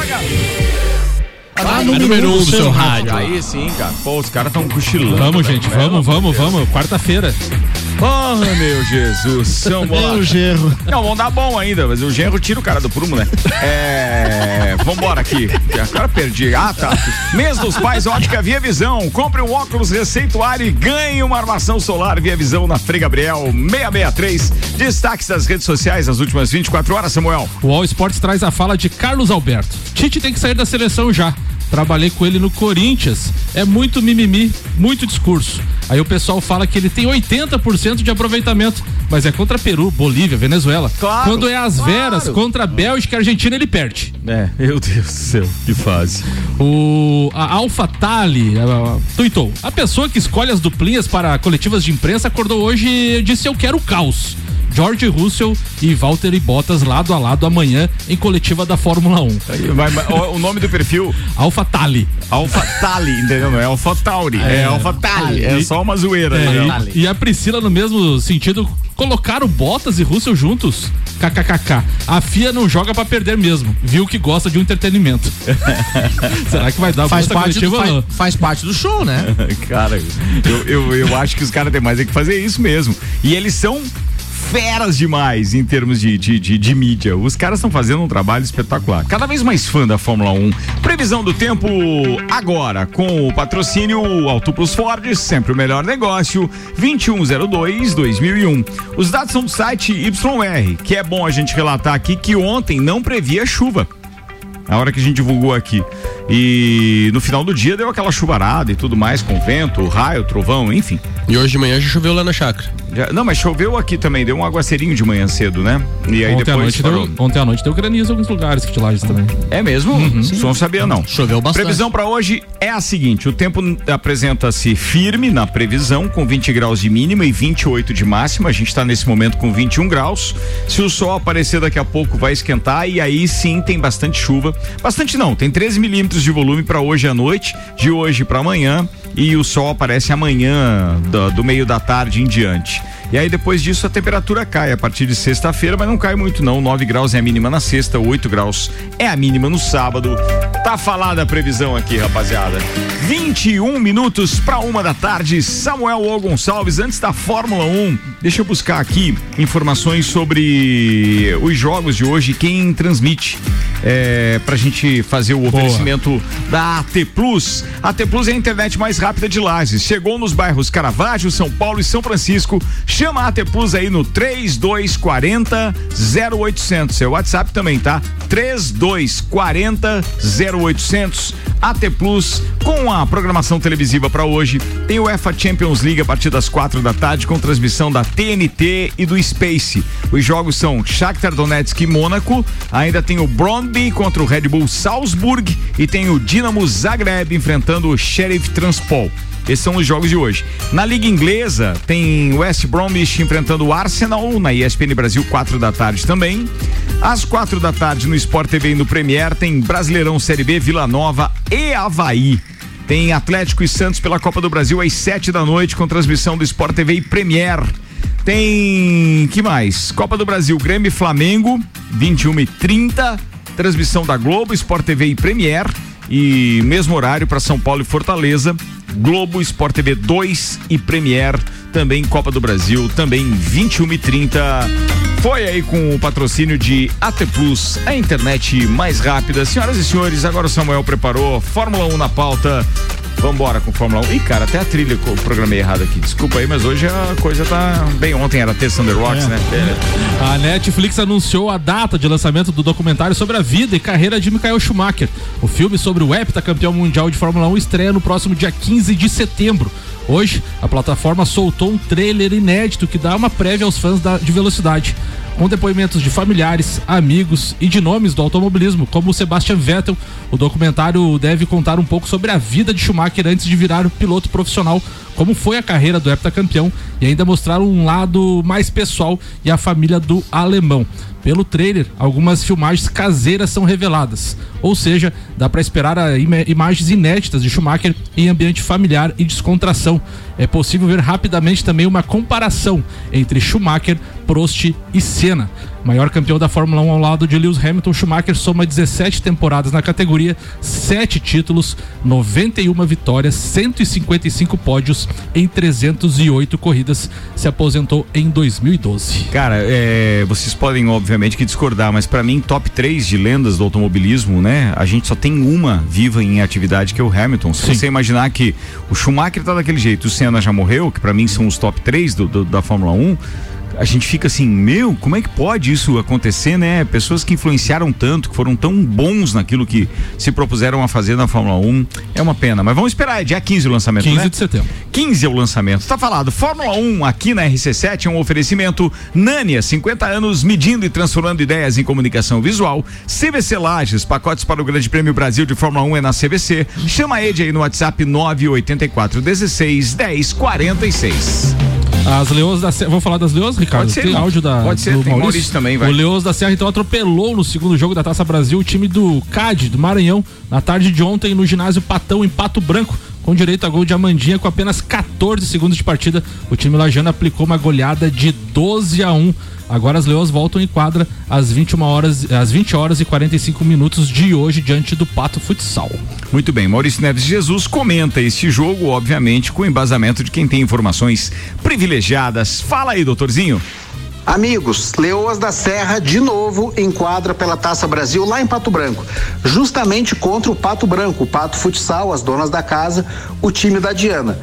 Joga, joga! Ah, número um do seu rádio. Aí sim, cara. Pô, os caras estão cochilando. Vamos, gente, velho. vamos, vamos, vamos. Quarta-feira. Oh, meu Jesus. Vamos lá. Meu gerro. Não, vão dar bom ainda, mas o genro tira o cara do prumo, né? É. Vambora aqui. Agora perdi. Ah, tá. Mês dos pais, ótica Via Visão. Compre um óculos receituário e ganhe uma armação solar Via Visão na Frei Gabriel 663. Destaques das redes sociais nas últimas 24 horas, Samuel. O All Sports traz a fala de Carlos Alberto. Tite tem que sair da seleção já. Trabalhei com ele no Corinthians. É muito mimimi, muito discurso. Aí o pessoal fala que ele tem 80% de aproveitamento, mas é contra Peru, Bolívia, Venezuela. Claro, Quando é as claro. veras contra Bélgica e Argentina, ele perde. É, meu Deus do céu, que fase. O a Alpha Tali uh, tuitou. A pessoa que escolhe as duplinhas para coletivas de imprensa acordou hoje e disse eu quero caos. George Russell e Valtteri Bottas lado a lado amanhã em coletiva da Fórmula 1. Vai, vai, o, o nome do perfil? Alpha Tali. Alpha Tali, entendeu? Não é Alpha Tauri, é, É. Alpha Tali. É E- só uma zoeira. É, e, e a Priscila, no mesmo sentido, colocaram Bottas e Russell juntos. KKKK. A FIA não joga pra perder mesmo. Viu que gosta de um entretenimento. Será que vai dar Faz parte, do, faz, não? faz parte do show, né? cara, eu, eu, eu acho que os caras têm mais é que fazer isso mesmo. E eles são feras demais em termos de, de, de, de mídia. Os caras estão fazendo um trabalho espetacular. Cada vez mais fã da Fórmula 1. Previsão do tempo agora, com o patrocínio Auto Plus Ford, sempre o melhor negócio, 2102-2001. Os dados são do site YR, que é bom a gente relatar aqui que ontem não previa chuva. A hora que a gente divulgou aqui. E no final do dia deu aquela chuvarada e tudo mais, com vento, raio, trovão, enfim. E hoje de manhã já choveu lá na chácara. Já- não, mas choveu aqui também, deu um aguaceirinho de manhã cedo, né? E aí Ontem à, depois noite parou. deu, ontem à noite deu granizo em alguns lugares que de Lages também. É mesmo? Só não sabia não. Choveu bastante. Previsão para hoje é a seguinte: o tempo apresenta-se firme na previsão, com 20 graus de mínima e 28 de máxima. A gente está nesse momento com 21 graus. Se o sol aparecer daqui a pouco, vai esquentar e aí sim tem bastante chuva. Bastante não, tem 13 milímetros de volume para hoje à noite, de hoje para amanhã. E o sol aparece amanhã, do, do meio da tarde em diante. E aí depois disso a temperatura cai a partir de sexta-feira, mas não cai muito não. 9 graus é a mínima na sexta, 8 graus é a mínima no sábado. Tá falada a previsão aqui, rapaziada. 21 minutos para uma da tarde. Samuel O Gonçalves, antes da Fórmula 1, deixa eu buscar aqui informações sobre os jogos de hoje, quem transmite. É, pra gente fazer o oferecimento da AT Plus. A AT Plus é a internet mais rápida de Lages. Chegou nos bairros Caravaggio, São Paulo e São Francisco. Chama a AT Plus aí no 3240 0800. Seu WhatsApp também, tá? 3240 0800. AT Plus com a programação televisiva para hoje. Tem o UEFA Champions League a partir das quatro da tarde com transmissão da TNT e do Space. Os jogos são Shakhtar Donetsk e Mônaco. Ainda tem o Brøndby contra o Red Bull Salzburg e tem o Dinamo Zagreb enfrentando o Sheriff Transpol. Esses são os jogos de hoje. Na Liga Inglesa, tem West Bromwich enfrentando o Arsenal, na ESPN Brasil, 4 da tarde também. Às quatro da tarde, no Sport TV e no Premier, tem Brasileirão Série B, Vila Nova e Havaí. Tem Atlético e Santos pela Copa do Brasil às sete da noite, com transmissão do Sport TV e Premier. Tem. que mais? Copa do Brasil, Grêmio e Flamengo, 21 e 30 Transmissão da Globo, Sport TV e Premier. E mesmo horário para São Paulo e Fortaleza. Globo, Sport TV 2 e Premier. Também Copa do Brasil, também 21 e 30 Foi aí com o patrocínio de AT Plus, a internet mais rápida. Senhoras e senhores, agora o Samuel preparou Fórmula 1 na pauta. Vambora com Fórmula 1. Ih, cara, até a trilha eu programei errado aqui. Desculpa aí, mas hoje a coisa tá bem. Ontem era Terça Under Rocks, É. né? A Netflix anunciou a data de lançamento do documentário sobre a vida e carreira de Michael Schumacher. O filme sobre o heptacampeão mundial de Fórmula 1 estreia no próximo dia 15 de setembro. Hoje, a plataforma soltou um trailer inédito que dá uma prévia aos fãs da- de velocidade. Com depoimentos de familiares, amigos e de nomes do automobilismo, como o Sebastian Vettel, o documentário deve contar um pouco sobre a vida de Schumacher antes de virar piloto profissional, como foi a carreira do heptacampeão e ainda mostrar um lado mais pessoal e a família do alemão. Pelo trailer, algumas filmagens caseiras são reveladas, ou seja, dá para esperar imagens inéditas de Schumacher em ambiente familiar e descontração. É possível ver rapidamente também uma comparação entre Schumacher, Prost e Senna. Maior campeão da Fórmula 1 ao lado de Lewis Hamilton, Schumacher soma 17 temporadas na categoria, 7 títulos, 91 vitórias, 155 pódios em 308 corridas. Se aposentou em 2012. Cara, é, vocês podem, obviamente, que discordar, mas pra mim, top 3 de lendas do automobilismo, né? A gente só tem uma viva em atividade, que é o Hamilton. Se você imaginar que o Schumacher tá daquele jeito, o Senna já morreu, que pra mim são os top 3 do, do- da Fórmula 1. A gente fica assim, meu, como é que pode isso acontecer, né? Pessoas que influenciaram tanto, que foram tão bons naquilo que se propuseram a fazer na Fórmula 1. É uma pena, mas vamos esperar, é dia 15 o lançamento, 15 né? de setembro. 15 é o lançamento. Tá falado. Fórmula 1 aqui na RC7 é um oferecimento Nânia, 50 anos medindo e transformando ideias em comunicação visual. CVC Lages, pacotes para o Grande Prêmio Brasil de Fórmula 1 é na CVC. Chama a Ed aí no WhatsApp 984 16 10 46. As Leões da Serra. Vamos falar das Leões, Ricardo? Pode ser, tem áudio da. Pode ser, do tem Maurício também, vai. O Leões da Serra então atropelou no segundo jogo da Taça Brasil o time do CAD, do Maranhão, na tarde de ontem no ginásio Patão, em Pato Branco. Com direito a gol de Amandinha, com apenas 14 segundos de partida, o time lajano aplicou uma goleada de 12 a 1. Agora as Leões voltam em quadra às 21 horas, às 20 horas e 45 minutos de hoje diante do Pato Futsal. Muito bem, Maurício Neves Jesus comenta este jogo, obviamente, com embasamento de quem tem informações privilegiadas. Fala aí, doutorzinho. Amigos, Leoas da Serra de novo em quadra pela Taça Brasil lá em Pato Branco, justamente contra o Pato Branco, o Pato Futsal, as donas da casa, o time da Diana.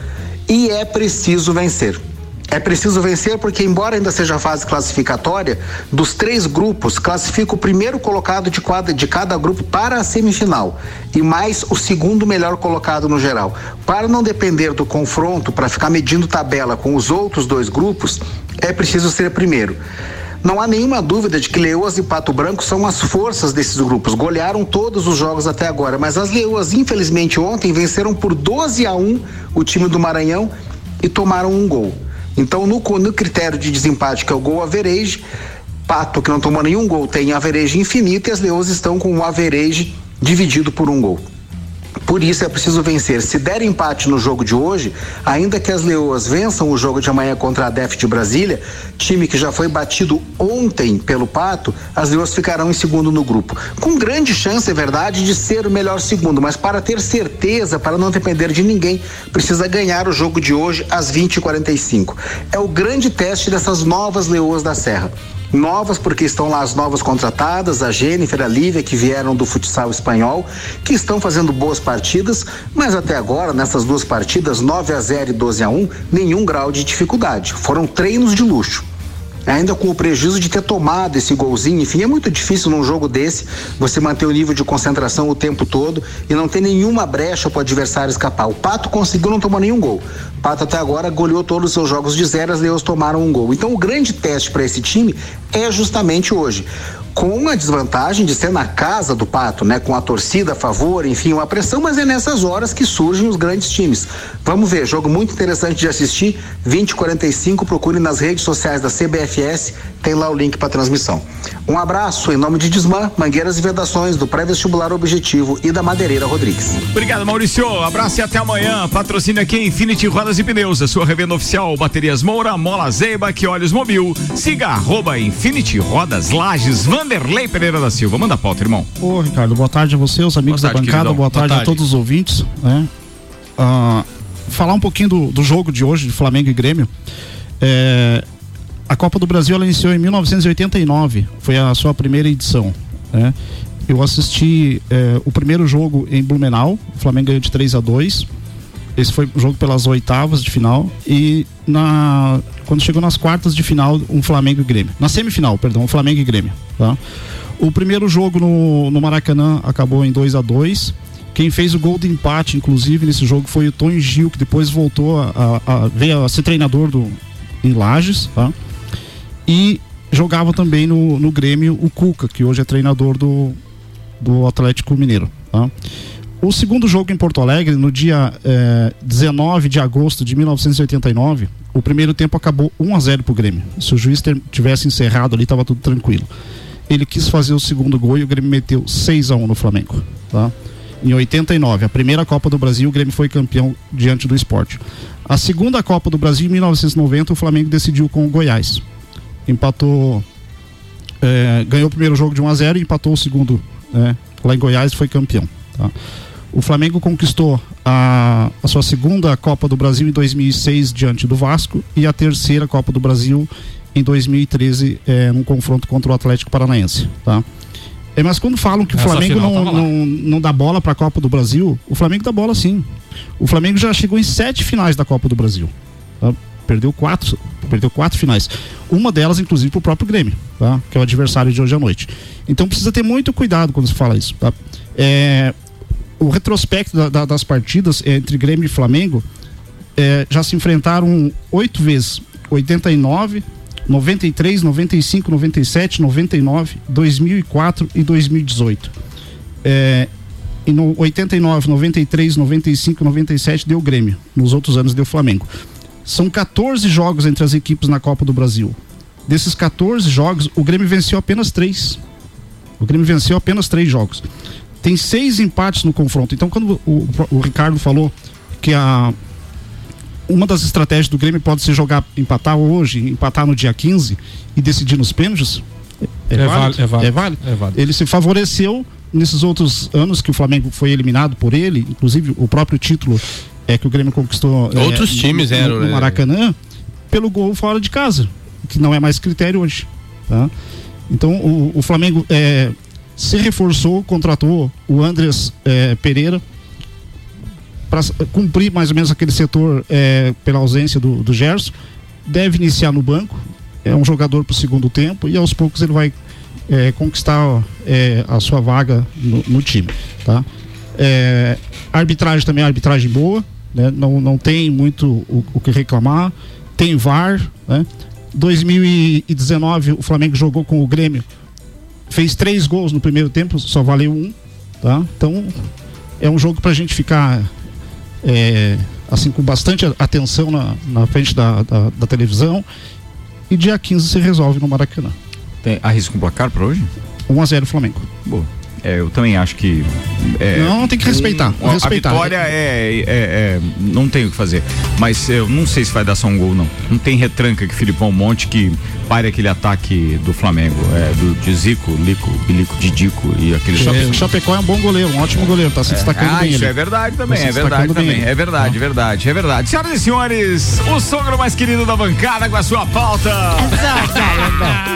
E é preciso vencer. É preciso vencer porque, embora ainda seja a fase classificatória, dos três grupos, classifica o primeiro colocado de, quadra, de cada grupo para a semifinal e mais o segundo melhor colocado no geral. Para não depender do confronto, para ficar medindo tabela com os outros dois grupos, é preciso ser primeiro. Não há nenhuma dúvida de que Leoas e Pato Branco são as forças desses grupos. Golearam todos os jogos até agora, mas as Leoas, infelizmente, ontem venceram por 12 a 1 o time do Maranhão e tomaram um gol. Então, no, no critério de desempate, que é o gol average, Pato, que não tomou nenhum gol, tem average infinito e as Leoas estão com o average dividido por um gol. Por isso é preciso vencer. Se der empate no jogo de hoje, ainda que as Leoas vençam o jogo de amanhã contra a DEF de Brasília, time que já foi batido ontem pelo Pato, as Leoas ficarão em segundo no grupo. Com grande chance, é verdade, de ser o melhor segundo, mas para ter certeza, para não depender de ninguém, precisa ganhar o jogo de hoje às 20h45. É o grande teste dessas novas Leoas da Serra novas porque estão lá as novas contratadas, a Jennifer, a Lívia, que vieram do futsal espanhol, que estão fazendo boas partidas, mas até agora, nessas duas partidas, 9 a 0 e 12 a 1, nenhum grau de dificuldade. Foram treinos de luxo. Ainda com o prejuízo de ter tomado esse golzinho, enfim, é muito difícil num jogo desse você manter o nível de concentração o tempo todo e não ter nenhuma brecha para o adversário escapar. O Pato conseguiu, não tomou nenhum gol. O Pato até agora goleou todos os seus jogos de zero, as Leões tomaram um gol. Então o grande teste para esse time é justamente hoje com a desvantagem de ser na casa do Pato, né? Com a torcida a favor, enfim, uma pressão, mas é nessas horas que surgem os grandes times. Vamos ver, jogo muito interessante de assistir, 2045, procure nas redes sociais da CBFS, tem lá o link para transmissão. Um abraço em nome de Desmã, Mangueiras e Vedações, do Pré-Vestibular Objetivo e da Madeireira Rodrigues. Obrigado, Maurício. Abraço e até amanhã. Patrocínio aqui Infinity Rodas e Pneus, a sua revenda oficial. Baterias Moura, Mola Zeiba, que olhos mobil. Siga arroba Infinity Rodas Lages, Vanderlei Pereira da Silva. Manda a pauta, irmão. Ô, Ricardo, boa tarde a você, os amigos Boa tarde, da bancada, queridão. boa Boa tarde, tarde. a todos os ouvintes. Né? Ah, falar um pouquinho do, do jogo de hoje, de Flamengo e Grêmio. É, a Copa do Brasil ela iniciou em 1989, foi a sua primeira edição. né? Eu assisti é, o primeiro jogo em Blumenau, o Flamengo ganhou de 3 a 2 esse foi o jogo pelas oitavas de final e na quando chegou nas quartas de final um Flamengo e Grêmio na semifinal perdão um Flamengo e Grêmio tá? o primeiro jogo no, no Maracanã acabou em 2 a 2 quem fez o gol de empate inclusive nesse jogo foi o Tony Gil que depois voltou a, a, a veio a ser treinador do em Lages tá? e jogava também no, no Grêmio o Cuca que hoje é treinador do do Atlético Mineiro tá? O segundo jogo em Porto Alegre, no dia eh, 19 de agosto de 1989, o primeiro tempo acabou 1 a 0 pro Grêmio. Se o juiz ter- tivesse encerrado ali, estava tudo tranquilo. ele quis fazer o segundo gol e o Grêmio meteu 6 a 1 no Flamengo, tá? Em 89, a primeira Copa do Brasil, o Grêmio foi campeão diante do esporte. A segunda Copa do Brasil, em 1990, o Flamengo decidiu com o Goiás. Empatou. é, ganhou o primeiro jogo de 1 a 0 e empatou o segundo né, lá em Goiás e foi campeão. tá? O Flamengo conquistou a, a sua segunda Copa do Brasil em 2006 diante do Vasco e a terceira Copa do Brasil em 2013 é, num confronto contra o Atlético Paranaense. Tá? É, mas quando falam que o Essa Flamengo final não, lá. não, não dá bola para a Copa do Brasil, o Flamengo dá bola sim. O Flamengo já chegou em sete finais da Copa do Brasil. tá? Perdeu quatro, perdeu quatro finais. Uma delas, inclusive, para o próprio Grêmio, tá? que é o adversário de hoje à noite. Então precisa ter muito cuidado quando se fala isso. Tá? É, o retrospecto da- da- das partidas entre Grêmio e Flamengo é, já se enfrentaram oito vezes: 89, 93, 95, 97, 99, 2004 e 2018. É, e no 89, 93, 95, 97 deu Grêmio. Nos outros anos deu Flamengo. São 14 jogos entre as equipes na Copa do Brasil. Desses 14 jogos, o Grêmio venceu apenas três. O Grêmio venceu apenas três jogos. Tem seis empates no confronto. Então, quando o, o Ricardo falou que a, uma das estratégias do Grêmio pode ser jogar, empatar hoje, empatar no dia 15 e decidir nos pênaltis, é, É válido. válido, é válido. É válido. É válido. Ele se favoreceu nesses outros anos que o Flamengo foi eliminado por ele, inclusive o próprio título é que o Grêmio conquistou. é, Outros times no, eram, no né? Maracanã, pelo gol fora de casa, que não é mais critério hoje. Tá? Então o, o Flamengo é, se reforçou, contratou o Andres é, Pereira para cumprir mais ou menos aquele setor é, pela ausência do, do Gerson. Deve iniciar no banco, é um jogador para o segundo tempo e aos poucos ele vai é, conquistar a sua vaga no, no time. Tá? Arbitragem também é arbitragem boa, né? não, não tem muito o, o que reclamar. Tem VAR. Né? 2019 o Flamengo jogou com o Grêmio, fez três gols no primeiro tempo, só valeu um. Tá? Então é um jogo para a gente ficar é, assim com bastante atenção na, na frente da, da, da televisão. E dia 15 se resolve no Maracanã. Tem, arrisca um placar para hoje? 1 a 0 Flamengo. Boa. É, eu também acho que. é, Não, tem que respeitar, um- respeitar. A vitória é, é- é- Não tem o que fazer. Mas eu não sei se vai dar só um gol, não. Não tem retranca que Filipão monte que pare aquele ataque do Flamengo. É, do, de Zico, Lico, Bilico, Didico e aquele. Chape- Chapecó é um bom goleiro, um ótimo goleiro, tá se destacando ah, bem. isso ele. é verdade também, Tá é verdade também. ele. É verdade, é verdade, é verdade. Senhoras e senhores, o sogro mais querido da bancada com a sua pauta.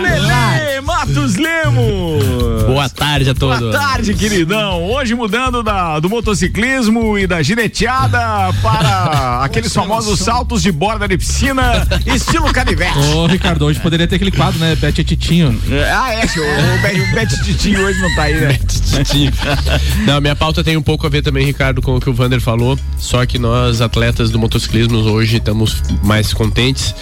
Lele Matos Lemos. Boa tarde a todos. Boa tarde, queridão. Hoje mudando da, do motociclismo e da gineteada para aqueles famosos saltos de borda de piscina, estilo canivete. Ô, Ricardo, hoje poderia ter aquele quadro, né? Bete e Titinho. Ah, é, senhor. O o Bete Titinho hoje não tá aí, né? Não, minha pauta tem um pouco a ver também, Ricardo, com o que o Vander falou. Só que nós, atletas do motociclismo, hoje estamos mais contentes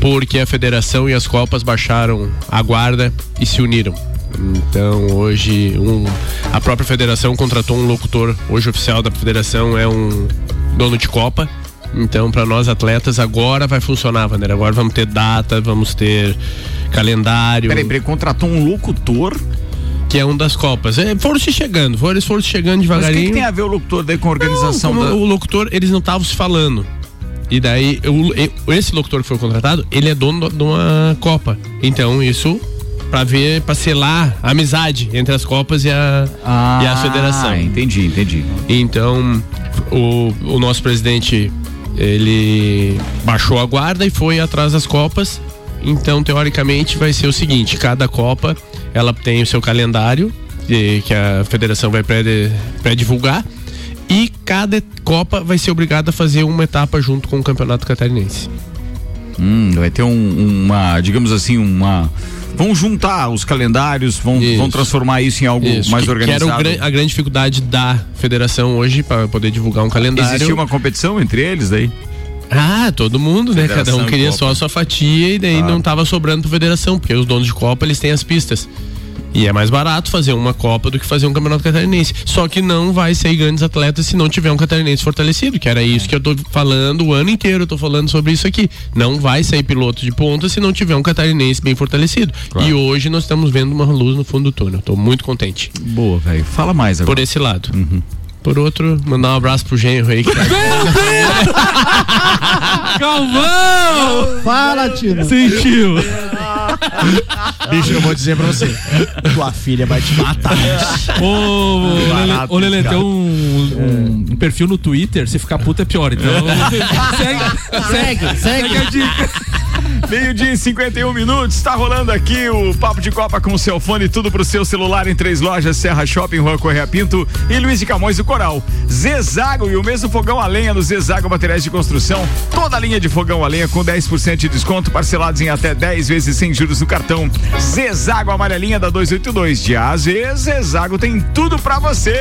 porque a federação e as copas baixaram a guarda e se uniram. Então hoje um, a própria federação contratou um locutor, hoje oficial da federação é um dono de copa. Então para nós atletas agora vai funcionar, Vander. Agora vamos ter data, vamos ter calendário. Peraí, peraí, contratou um locutor. Que é um das copas. É, foram se chegando, foram, eles foram se chegando Mas o devagarinho. que, que tem a ver o locutor daí com a organização Não, da. O locutor, eles não estavam se falando. E daí, o- e- esse locutor que foi contratado, ele é dono de uma Copa. Então, isso pra ver, pra selar a amizade entre as Copas e a, Ah, e a federação. Entendi, entendi. Então, o, o nosso presidente, ele baixou a guarda e foi atrás das Copas. Então, teoricamente, vai ser o seguinte: cada Copa ela tem o seu calendário que a federação vai pré- pré-divulgar. e cada Copa vai ser obrigada a fazer uma etapa junto com o Campeonato Catarinense. Hum, vai ter um- uma, digamos assim, uma. Vão juntar os calendários, vão, vão transformar isso em algo Isso, mais que- organizado. Que era a grande dificuldade da federação hoje para poder divulgar um calendário. Existia uma competição entre eles daí? Ah, todo mundo, né? Federação Cada um queria só a sua fatia e daí não tava sobrando pra federação, porque os donos de Copa eles têm as pistas. E é mais barato fazer uma Copa do que fazer um Campeonato Catarinense. Só que não vai sair grandes atletas se não tiver um catarinense fortalecido, que era isso que eu tô falando o ano inteiro, eu tô falando sobre isso aqui. Não vai sair piloto de ponta se não tiver um catarinense bem fortalecido. E hoje nós estamos vendo uma luz no fundo do túnel. Tô muito contente. Boa, velho. Fala mais agora. Por esse lado. Por outro, mandar um abraço pro genro aí. Que tá... Calvão! Fala, Tino. Sentiu. Bicho, eu vou dizer pra você. Tua filha vai te matar. Ô, ô, Lele, tem um, um- perfil no Twitter, se ficar puto é pior. Então, segue, segue, segue a dica. Meio-dia e 51 minutos, está rolando aqui o Papo de Copa com o seu fone, tudo pro seu celular em três lojas, Serra Shopping, Rua Correia Pinto e Luiz de Camões do Coral. Zezago e o mesmo fogão a lenha no Zezago Materiais de Construção, toda a linha de fogão a lenha com 10% de desconto, parcelados em até 10 vezes sem juros no cartão. Zezago amarelinha da 282 de A Zezago tem tudo pra você.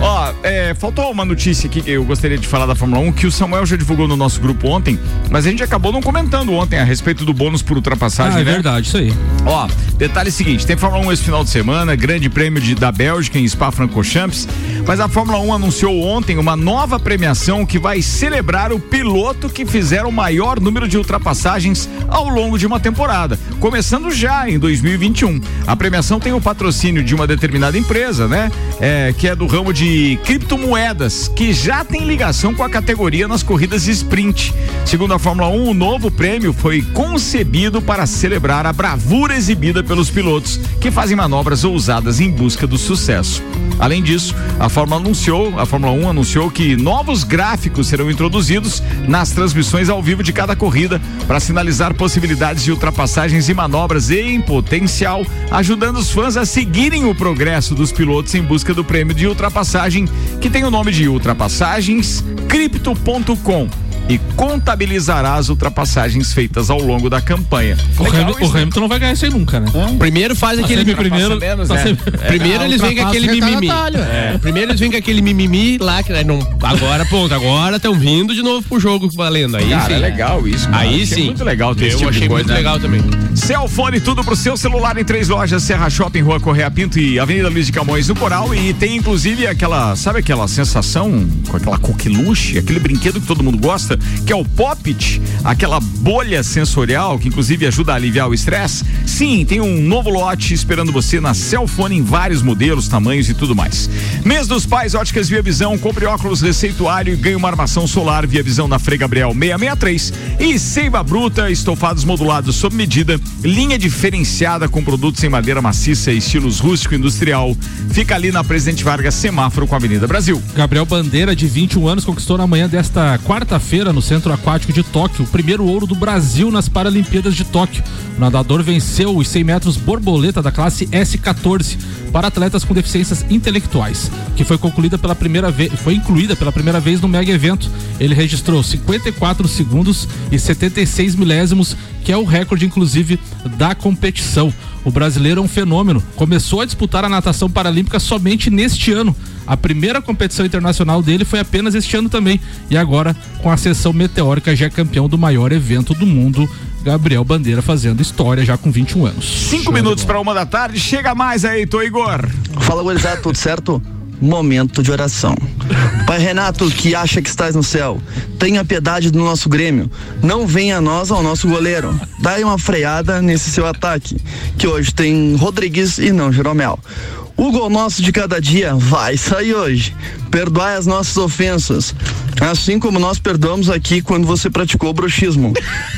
Ó, é, faltou uma notícia aqui que eu gostaria de falar da Fórmula 1, que o Samuel já divulgou no nosso grupo ontem, mas a gente acabou não comentando ontem a respeito do bônus por ultrapassagem, Ah, é né? verdade, isso aí. Ó, detalhe seguinte, tem Fórmula 1 esse final de semana, grande prêmio de, da Bélgica em Spa-Francorchamps, mas a Fórmula 1 anunciou ontem uma nova premiação que vai celebrar o piloto que fizer o maior número de ultrapassagens ao longo de uma temporada, começando já em 2021. A premiação tem o patrocínio de uma determinada empresa, né? É, que é do ramo de criptomoedas, que já tem ligação com a categoria nas corridas sprint. Segundo a Fórmula 1, o novo prêmio foi concebido para celebrar a bravura exibida pelos pilotos que fazem manobras ousadas em busca do sucesso. Além disso, a Fórmula anunciou, a Fórmula 1 anunciou que novos gráficos serão introduzidos nas transmissões ao vivo de cada corrida para sinalizar possibilidades de ultrapassagens e manobras em potencial, ajudando os fãs a seguirem o progresso dos pilotos em busca do prêmio de ultrapassagem, que tem o nome de Ultrapassagens Cripto.com e contabilizará as ultrapassagens feitas ao longo da campanha. O, Legal Hamilton, isso, o Hamilton não vai ganhar isso aí nunca, né? Primeiro faz Tá aquele sempre primeiro. menos, tá né? sempre- Primeiro É, eles vêm com aquele o mimimi. retardatário. É, Primeiro eles vêm com aquele mimimi lá que né, não. Agora, pronto, agora estão vindo de novo pro jogo valendo. Aí Cara, sim. é legal isso. cara. Aí Achei sim. muito legal ter Eu tipo achei coisa, muito né? legal também. Celfone, tudo pro seu celular em três lojas, Serra Shopping, Rua Correia Pinto e Avenida Luiz de Camões no Coral. E tem inclusive aquela, sabe aquela sensação com aquela coqueluche, aquele brinquedo que todo mundo gosta, que é o Poppit, aquela bolha sensorial que inclusive ajuda a aliviar o estresse. Sim, tem um novo lote esperando você na Celfone em vários modelos, tamanhos e tudo mais. Mês dos Pais, óticas Via Visão, compre óculos receituário e ganhe uma armação solar Via Visão na Frei Gabriel 663 e Seiva Bruta, estofados modulados sob medida, linha diferenciada com produtos em madeira maciça e estilos rústico industrial. Fica ali na Presidente Vargas, semáforo com a Avenida Brasil. Gabriel Bandeira, de 21 anos, conquistou na manhã desta quarta-feira no Centro Aquático de Tóquio o primeiro ouro do Brasil nas Paralimpíadas de Tóquio. O nadador venceu os 100 metros borboleta da classe S14 para atletas com deficiências intelectuais, que foi concluída pela primeira vez, foi incluída pela primeira vez no mega evento. Ele registrou 54 segundos e 76 milésimos, que é o recorde inclusive da competição. O brasileiro é um fenômeno. Começou a disputar a natação paralímpica somente neste ano. A primeira competição internacional dele foi apenas este ano também. E agora, com a sessão meteórica, já é campeão do maior evento do mundo. Gabriel Bandeira fazendo história já com 21 anos. Cinco minutos para uma da tarde, chega mais aí, Tô Igor. Fala, gurizada, tudo certo? Momento de oração. Pai Renato, que acha que estás no céu, tenha piedade do nosso Grêmio. Não venha a nós ao nosso goleiro. Dai uma freada nesse seu ataque, que hoje tem Rodrigues e não Jeromel. O gol nosso de cada dia vai sair hoje. Perdoai as nossas ofensas, assim como nós perdoamos aqui quando você praticou o bruxismo.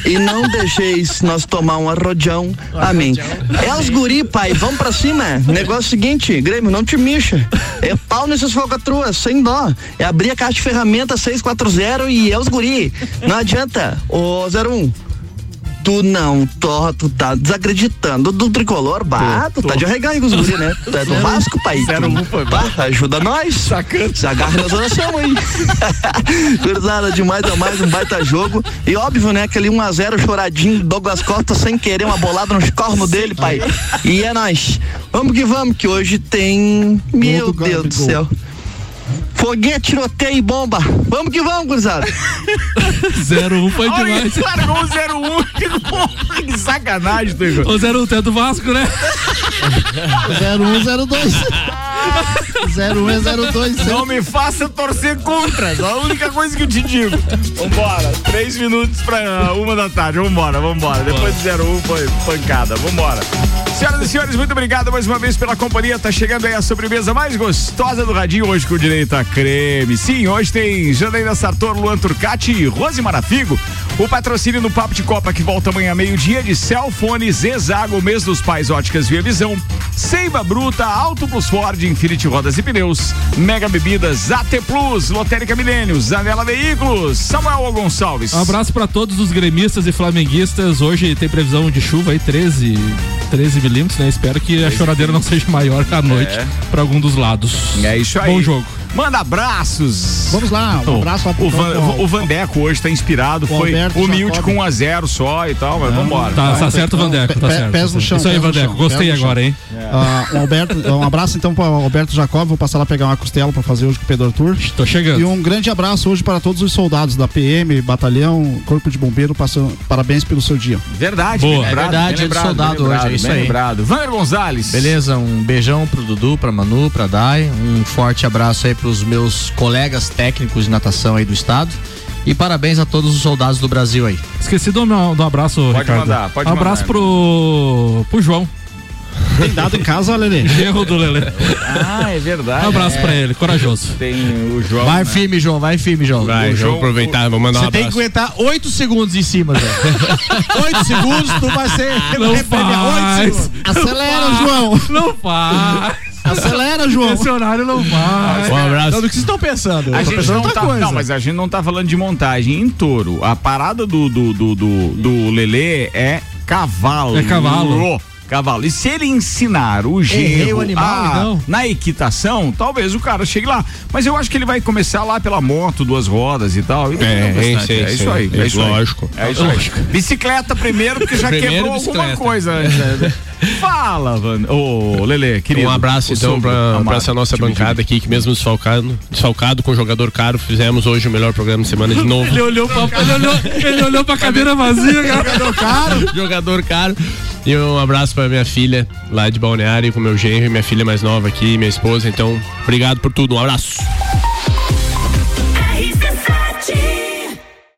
E não deixeis nós tomar um arrojão. Amém. É os guri, pai, vamos pra cima. Negócio seguinte, Grêmio, não te mixa. É pau nessas falcatruas, sem dó. É abrir a caixa de ferramenta 640 e é os guri. Não adianta. Ô 01, Tu não, torra, tu tá desacreditando do tricolor, bah, tu tá de arreganho com os guri, né? Tu é do Vasco, pai. Zero um foi bah, ajuda nós. Sacando. Se agarra nas orações aí. Cruzada demais a mais um baita jogo. E óbvio, né, aquele 1x0 choradinho, Douglas Costa sem querer uma bolada nos cornos dele, pai. E é nós. Vamos que vamos, que hoje tem. Meu Deus do céu. Foguete, tiroteio e bomba. Vamos que vamos, gurizada. 0-1 foi Olha, demais. largou o 01. Que porra, que sacanagem, Igor. O 0-1 é do Vasco, né? 0102. 01 é 02. Não me faça torcer contra. É a única coisa que eu te digo. Vambora. Três minutos pra uma da tarde. Vambora, vambora. Depois do 01 foi pancada. Vambora. Senhoras e senhores, muito obrigado mais uma vez pela companhia. Tá chegando aí a sobremesa mais gostosa do radinho hoje com direito a creme. Sim, hoje tem Janaína Sartor, Luan Turcati e Rose Marafigo. O patrocínio no Papo de Copa que volta amanhã meio-dia de Celfone, Zezago, mês dos pais óticas Via Visão, Seiva Bruta, Auto Plus Ford, Infinity Rodas e Pneus, Mega Bebidas, AT Plus, Lotérica Milênio, Zanela Veículos, Samuel Gonçalves. Um abraço pra todos os gremistas e flamenguistas. Hoje tem previsão de chuva aí, 13, 13 milímetros, né? Espero que a choradeira não seja maior à noite É. pra algum dos lados. É isso aí. Bom jogo. Manda abraços. Vamos lá, um abraço pro o, Van, o Vandeco hoje tá inspirado, o foi Alberto humilde Jacob. com 1 a 0 só e tal, mas vambora. Tá, tá certo, Vandeco, tá certo. Pés no chão. Isso aí, Vandeco. Gostei agora, hein? Um, Alberto, um abraço então para o Alberto Jacob, vou passar lá pegar uma costela para fazer hoje com o Pedro Arthur. Tô chegando. E um grande abraço hoje para todos os soldados da PM, Batalhão, Corpo de Bombeiro, passando, parabéns pelo seu dia. Verdade, Boa. lembrado, É verdade, bem lembrado, soldado bem lembrado, hoje, é isso aí. lembrado. Vander Gonzalez. Beleza, um beijão pro Dudu, pra Manu, pra Dai, um forte abraço aí pros meus colegas técnicos de natação aí do estado e parabéns a todos os soldados do Brasil aí. Esqueci do, meu, do abraço, Pode Ricardo. mandar, pode um abraço mandar. pro, pro João. Tem dado em casa, Lelê? Erro do Lelê. Ah, é verdade. Um abraço É. pra ele, corajoso. Tem o João. Vai né? firme, João, vai firme, João. Vai, O João- aproveitar, vamos mandar um Você tem que aguentar 8 segundos em cima, João. 8 segundos, tu vai ser. Não oito faz. segundos. Acelera, João! Não faz. Acelera, João! Esse horário não vai. Um abraço. Então, do que vocês estão pensando? A gente pensando não outra tá, coisa. não, mas a gente não tá falando de montagem em touro. A parada do do, do, do, do Lelê é cavalo. É cavalo. Cavalo. E se ele ensinar o gênero o animal, a- então? na equitação, talvez o cara chegue lá. Mas eu acho que ele vai começar lá pela moto, duas rodas e tal. E depois É, vai é bastante. isso aí, é isso aí. É isso. Lógico. É isso aí. Bicicleta primeiro, porque já Primeiro quebrou alguma bicicleta. coisa. antes, né? Fala, Van. Ô, Lelê, querido. Um abraço o então pra, amado, pra essa nossa bancada aqui, que mesmo desfalcado, desfalcado com jogador caro, fizemos hoje o melhor programa de semana de novo. Ele olhou pra, ele olhou, ele olhou pra cadeira vazia, cara. jogador caro. jogador caro. E um abraço pra minha filha lá de Balneário, com meu genro e minha filha mais nova aqui, minha esposa. Então, obrigado por tudo. Um abraço.